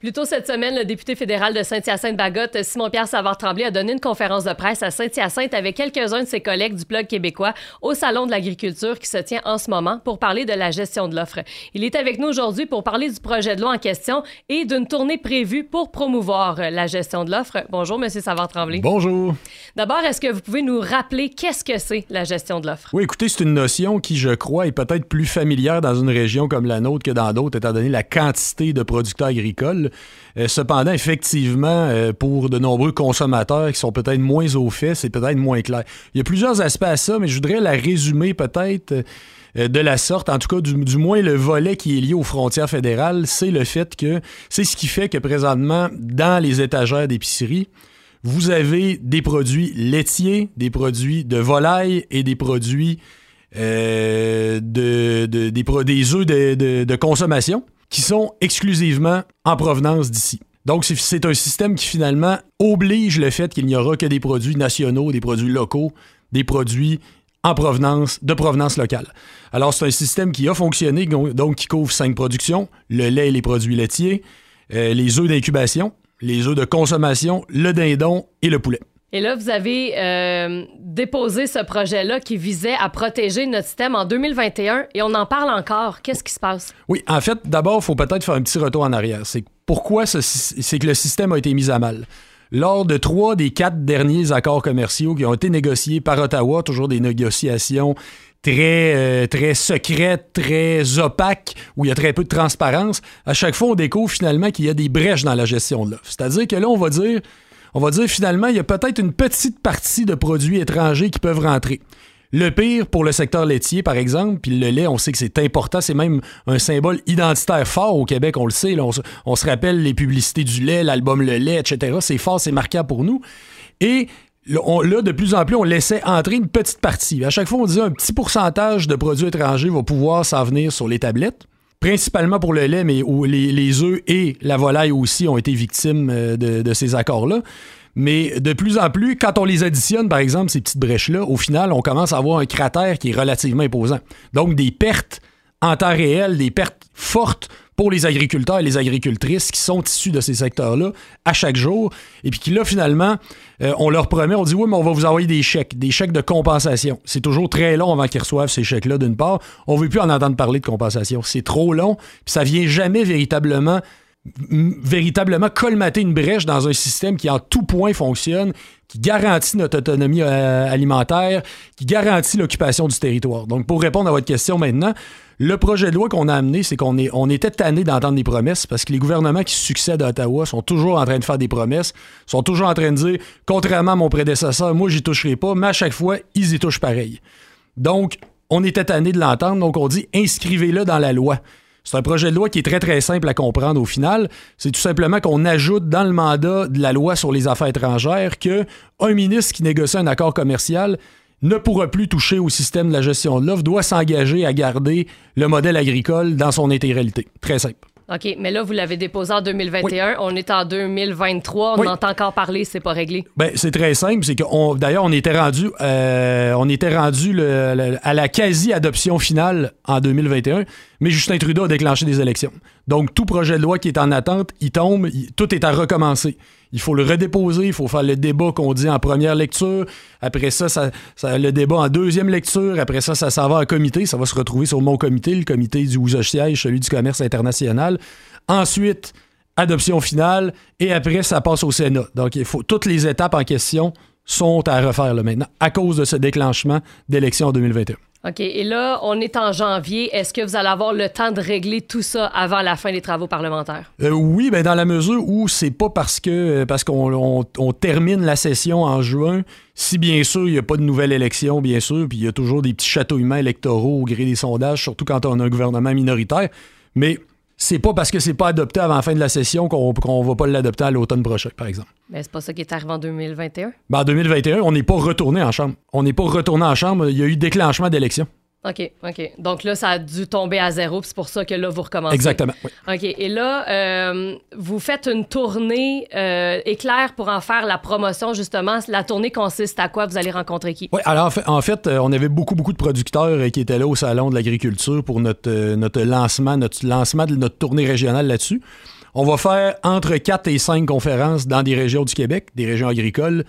Plus tôt cette semaine, le député fédéral de Saint-Hyacinthe-Bagotte, Simon-Pierre Savard-Tremblay, a donné une conférence de presse à Saint-Hyacinthe avec quelques-uns de ses collègues du Blog québécois au Salon de l'agriculture qui se tient en ce moment pour parler de la gestion de l'offre. Il est avec nous aujourd'hui pour parler du projet de loi en question et d'une tournée prévue pour promouvoir la gestion de l'offre. Bonjour, Monsieur Savard-Tremblay. Bonjour. D'abord, est-ce que vous pouvez nous rappeler qu'est-ce que c'est la gestion de l'offre? Oui, écoutez, c'est une notion qui, je crois, est peut-être plus familière dans une région comme la nôtre que dans d'autres, étant donné la quantité de producteurs agricoles. Euh, cependant, effectivement, euh, pour de nombreux consommateurs qui sont peut-être moins au fait, c'est peut-être moins clair. Il y a plusieurs aspects à ça, mais je voudrais la résumer peut-être euh, de la sorte, en tout cas du, moins le volet qui est lié aux frontières fédérales, c'est le fait que c'est ce qui fait que présentement, dans les étagères d'épicerie, vous avez des produits laitiers, des produits de volaille et des produits de, des, des œufs de consommation qui sont exclusivement en provenance d'ici. Donc, c'est un système qui finalement oblige le fait qu'il n'y aura que des produits nationaux, des produits locaux, des produits en provenance, de provenance locale. Alors, c'est un système qui a fonctionné, donc qui couvre cinq productions, le lait et les produits laitiers, euh, les œufs d'incubation, les œufs de consommation, le dindon et le poulet. Et là, vous avez euh, déposé ce projet-là qui visait à protéger notre système en 2021 et on en parle encore. Qu'est-ce qui se passe? Oui, en fait, d'abord, il faut peut-être faire un petit retour en arrière. C'est pourquoi c'est que le système a été mis à mal? Lors de trois des quatre derniers accords commerciaux qui ont été négociés par Ottawa, toujours des négociations très, euh, très secrètes, très opaques, où il y a très peu de transparence, à chaque fois, on découvre finalement qu'il y a des brèches dans la gestion de l'offre. C'est-à-dire que là, on va dire on va dire finalement, il y a peut-être une petite partie de produits étrangers qui peuvent rentrer. Le pire pour le secteur laitier, par exemple, puis le lait, on sait que c'est important, c'est même un symbole identitaire fort au Québec, on le sait. on, se rappelle les publicités du lait, l'album Le lait, etc. C'est fort, c'est marquant pour nous. Et là, de plus en plus, on laissait entrer une petite partie. À chaque fois, on disait un petit pourcentage de produits étrangers va pouvoir s'en venir sur les tablettes principalement pour le lait, mais où les, les œufs et la volaille aussi ont été victimes euh, de, ces accords-là. Mais de plus en plus, quand on les additionne, par exemple, ces petites brèches-là, au final, on commence à avoir un cratère qui est relativement imposant. Donc, des pertes en temps réel, des pertes fortes pour les agriculteurs et les agricultrices qui sont issus de ces secteurs-là à chaque jour. Et puis qui, là, finalement, euh, on leur promet, on dit oui, mais on va vous envoyer des chèques, des chèques de compensation. C'est toujours très long avant qu'ils reçoivent ces chèques-là, d'une part. On ne veut plus en entendre parler de compensation. C'est trop long, puis ça vient jamais véritablement véritablement colmater une brèche dans un système qui en tout point fonctionne, qui garantit notre autonomie euh, alimentaire, qui garantit l'occupation du territoire. Donc, pour répondre à votre question maintenant, le projet de loi qu'on a amené, c'est qu'on est, on était tanné d'entendre des promesses parce que les gouvernements qui succèdent à Ottawa sont toujours en train de faire des promesses, sont toujours en train de dire, contrairement à mon prédécesseur, moi, j'y toucherai pas, mais à chaque fois, ils y touchent pareil. Donc, on était tanné de l'entendre, donc on dit, inscrivez-le dans la loi. C'est un projet de loi qui est très très simple à comprendre au final. C'est tout simplement qu'on ajoute dans le mandat de la loi sur les affaires étrangères que un ministre qui négocie un accord commercial ne pourra plus toucher au système de la gestion de l'offre, doit s'engager à garder le modèle agricole dans son intégralité. Très simple. OK, mais là, vous l'avez déposé en 2021. On est en 2023. On entend encore parler, c'est pas réglé. Ben, c'est très simple. C'est que d'ailleurs, on était rendu, euh, on était rendu à la quasi-adoption finale en 2021, mais Justin Trudeau a déclenché des élections. Donc, tout projet de loi qui est en attente, il tombe, tout est à recommencer. Il faut le redéposer, il faut faire le débat qu'on dit en première lecture. Après ça, ça, le débat en deuxième lecture. Après ça, ça s'en va en comité. Ça va se retrouver sur mon comité, le comité du où je siège, celui du commerce international. Ensuite, adoption finale. Et après, ça passe au Sénat. Donc, il faut toutes les étapes en question sont à refaire là, maintenant à cause de ce déclenchement d'élection en 2021. OK. Et là, on est en janvier. Est-ce que vous allez avoir le temps de régler tout ça avant la fin des travaux parlementaires? Euh, oui, ben dans la mesure où c'est pas parce que euh, parce qu'on termine la session en juin, si bien sûr il n'y a pas de nouvelle élection, bien sûr, puis il y a toujours des petits châteaux humains électoraux au gré des sondages, surtout quand on a un gouvernement minoritaire. Mais c'est pas parce que c'est pas adopté avant la fin de la session qu'on ne va pas l'adopter à l'automne prochain, par exemple. Mais c'est pas ça qui est arrivé en 2021? Ben, en 2021, on n'est pas retourné en chambre. On n'est pas retourné en chambre. Il y a eu déclenchement d'élection. OK, OK. Donc là, ça a dû tomber à zéro, c'est pour ça que là, vous recommencez. Exactement. OK. Et là, euh, vous faites une tournée euh, éclair pour en faire la promotion, justement. La tournée consiste à quoi? Vous allez rencontrer qui? Oui, alors en fait, euh, on avait beaucoup, beaucoup de producteurs qui étaient là au Salon de l'agriculture pour notre, notre lancement, notre lancement de notre tournée régionale là-dessus. On va faire entre 4 et 5 conférences dans des régions du Québec, des régions agricoles,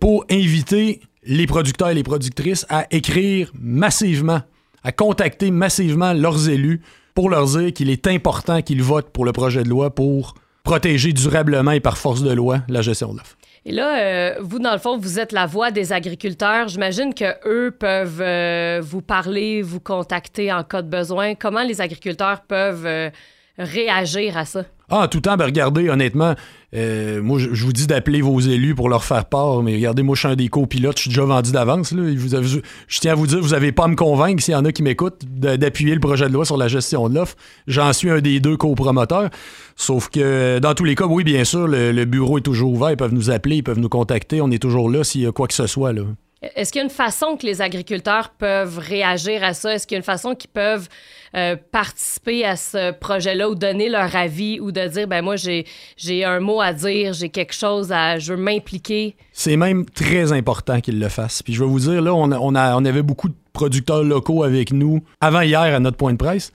pour inviter les producteurs et les productrices à écrire massivement, à contacter massivement leurs élus pour leur dire qu'il est important qu'ils votent pour le projet de loi pour protéger durablement et par force de loi la gestion de l'offre. Et là, euh, vous, dans le fond, vous êtes la voix des agriculteurs. J'imagine que eux peuvent euh, vous parler, vous contacter en cas de besoin. Comment les agriculteurs peuvent euh, réagir à ça? Ah, tout le temps, ben regardez, honnêtement, euh, moi, je, vous dis d'appeler vos élus pour leur faire part, mais regardez, moi, je suis un des copilotes, je suis déjà vendu d'avance. je tiens à vous dire, vous n'avez pas à me convaincre, s'il y en a qui m'écoutent, d'appuyer le projet de loi sur la gestion de l'offre. J'en suis un des deux copromoteurs. Sauf que, dans tous les cas, oui, bien sûr, le, le, bureau est toujours ouvert. Ils peuvent nous appeler, ils peuvent nous contacter. On est toujours là s'il y a quoi que ce soit. Là. Est-ce qu'il y a une façon que les agriculteurs peuvent réagir à ça? Est-ce qu'il y a une façon qu'ils peuvent euh, participer à ce projet-là ou donner leur avis ou de dire, ben moi, j'ai, un mot à dire, j'ai quelque chose à... je veux m'impliquer? C'est même très important qu'ils le fassent. Puis je vais vous dire, là, on, on, a, on avait beaucoup de producteurs locaux avec nous avant hier à notre point de presse.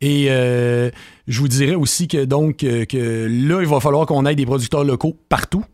Et euh, je vous dirais aussi que donc que là, il va falloir qu'on ait des producteurs locaux partout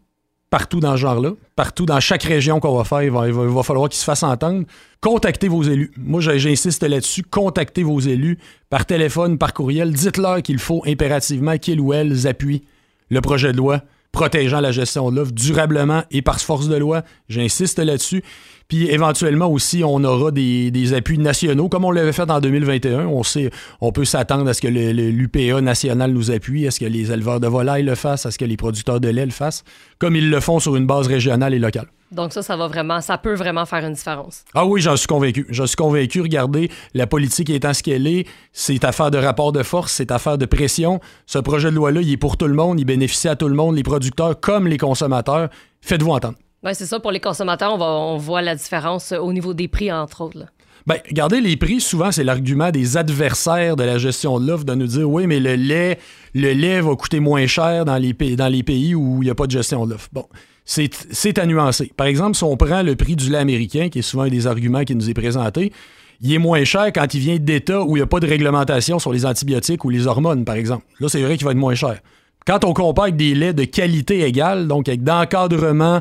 partout dans ce genre-là, partout dans chaque région qu'on va faire, il va, falloir qu'ils se fassent entendre. Contactez vos élus. Moi, j'insiste là-dessus. Contactez vos élus par téléphone, par courriel. Dites-leur qu'il faut impérativement qu'ils ou elles appuient le projet de loi protégeant la gestion de l'offre durablement et par force de loi. J'insiste là-dessus. Puis éventuellement aussi, on aura des, appuis nationaux, comme on l'avait fait en 2021. On sait, on peut s'attendre à ce que l'UPA national nous appuie, à ce que les éleveurs de volailles le fassent, à ce que les producteurs de lait le fassent, comme ils le font sur une base régionale et locale. Donc ça, ça va vraiment, ça peut vraiment faire une différence. Ah oui, j'en suis convaincu. J'en suis convaincu. Regardez, la politique étant ce qu'elle est, c'est affaire de rapport de force, c'est affaire de pression. Ce projet de loi-là, il est pour tout le monde, il bénéficie à tout le monde, les producteurs comme les consommateurs. Faites-vous entendre. Ben, c'est ça, pour les consommateurs, on, va, on voit la différence au niveau des prix, entre autres. Là. Ben, regardez, les prix, souvent, c'est l'argument des adversaires de la gestion de l'offre de nous dire oui, mais le lait, le lait va coûter moins cher dans les pays, dans les pays où il n'y a pas de gestion de l'offre. Bon, c'est à nuancer. Par exemple, si on prend le prix du lait américain, qui est souvent un des arguments qui nous est présenté, il est moins cher quand il vient d'États où il n'y a pas de réglementation sur les antibiotiques ou les hormones, par exemple. Là, c'est vrai qu'il va être moins cher. Quand on compare avec des laits de qualité égale, donc avec d'encadrement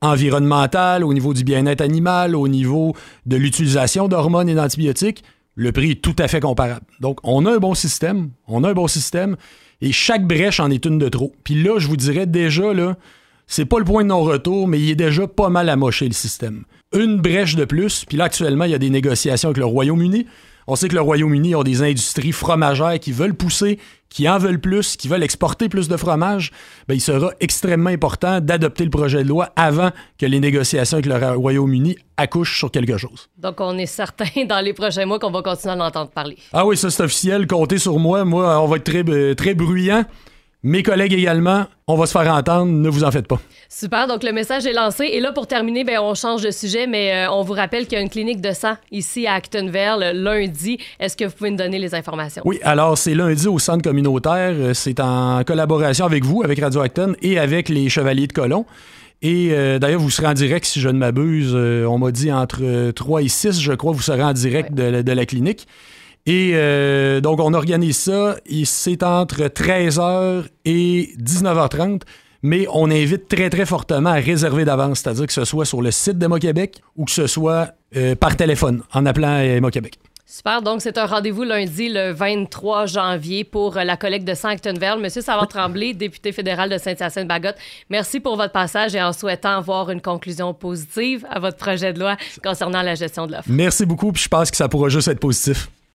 environnemental, au niveau du bien-être animal, au niveau de l'utilisation d'hormones et d'antibiotiques, le prix est tout à fait comparable. Donc, on a un bon système, on a un bon système, et chaque brèche en est une de trop. Puis là, je vous dirais déjà, là, c'est pas le point de non-retour, mais il est déjà pas mal amoché le système. Une brèche de plus, puis là, actuellement, il y a des négociations avec le Royaume-Uni. On sait que le Royaume-Uni a des industries fromagères qui veulent pousser, qui en veulent plus, qui veulent exporter plus de fromage. Bien, il sera extrêmement important d'adopter le projet de loi avant que les négociations avec le Royaume-Uni accouchent sur quelque chose. Donc, on est certain dans les prochains mois qu'on va continuer à l'entendre parler. Ah oui, ça c'est officiel. Comptez sur moi. Moi, on va être très, euh, très bruyant. Mes collègues également, on va se faire entendre, ne vous en faites pas. Super, donc le message est lancé. Et là, pour terminer, ben, on change de sujet, mais euh, on vous rappelle qu'il y a une clinique de sang ici à Actonville lundi. Est-ce que vous pouvez nous donner les informations? Oui, alors c'est lundi au centre communautaire. Euh, c'est en collaboration avec vous, avec Radio Acton et avec les Chevaliers de Colomb. Et euh, d'ailleurs, vous serez en direct, si je ne m'abuse, on m'a dit entre 3 et 6, je crois, vous serez en direct de, de la clinique. Et euh, donc, on organise ça. C'est entre 13h et 19h30. Mais on invite très, très fortement à réserver d'avance, c'est-à-dire que ce soit sur le site d'Emo Québec ou que ce soit euh, par téléphone en appelant Emo Québec. Super. Donc, c'est un rendez-vous lundi, le 23 janvier, pour la collecte de Sanctonville. Monsieur Savard Tremblay, député fédéral de Saint-Hyacinthe-Bagotte, merci pour votre passage et en souhaitant voir une conclusion positive à votre projet de loi concernant la gestion de l'offre. Merci beaucoup, puis je pense que ça pourra juste être positif.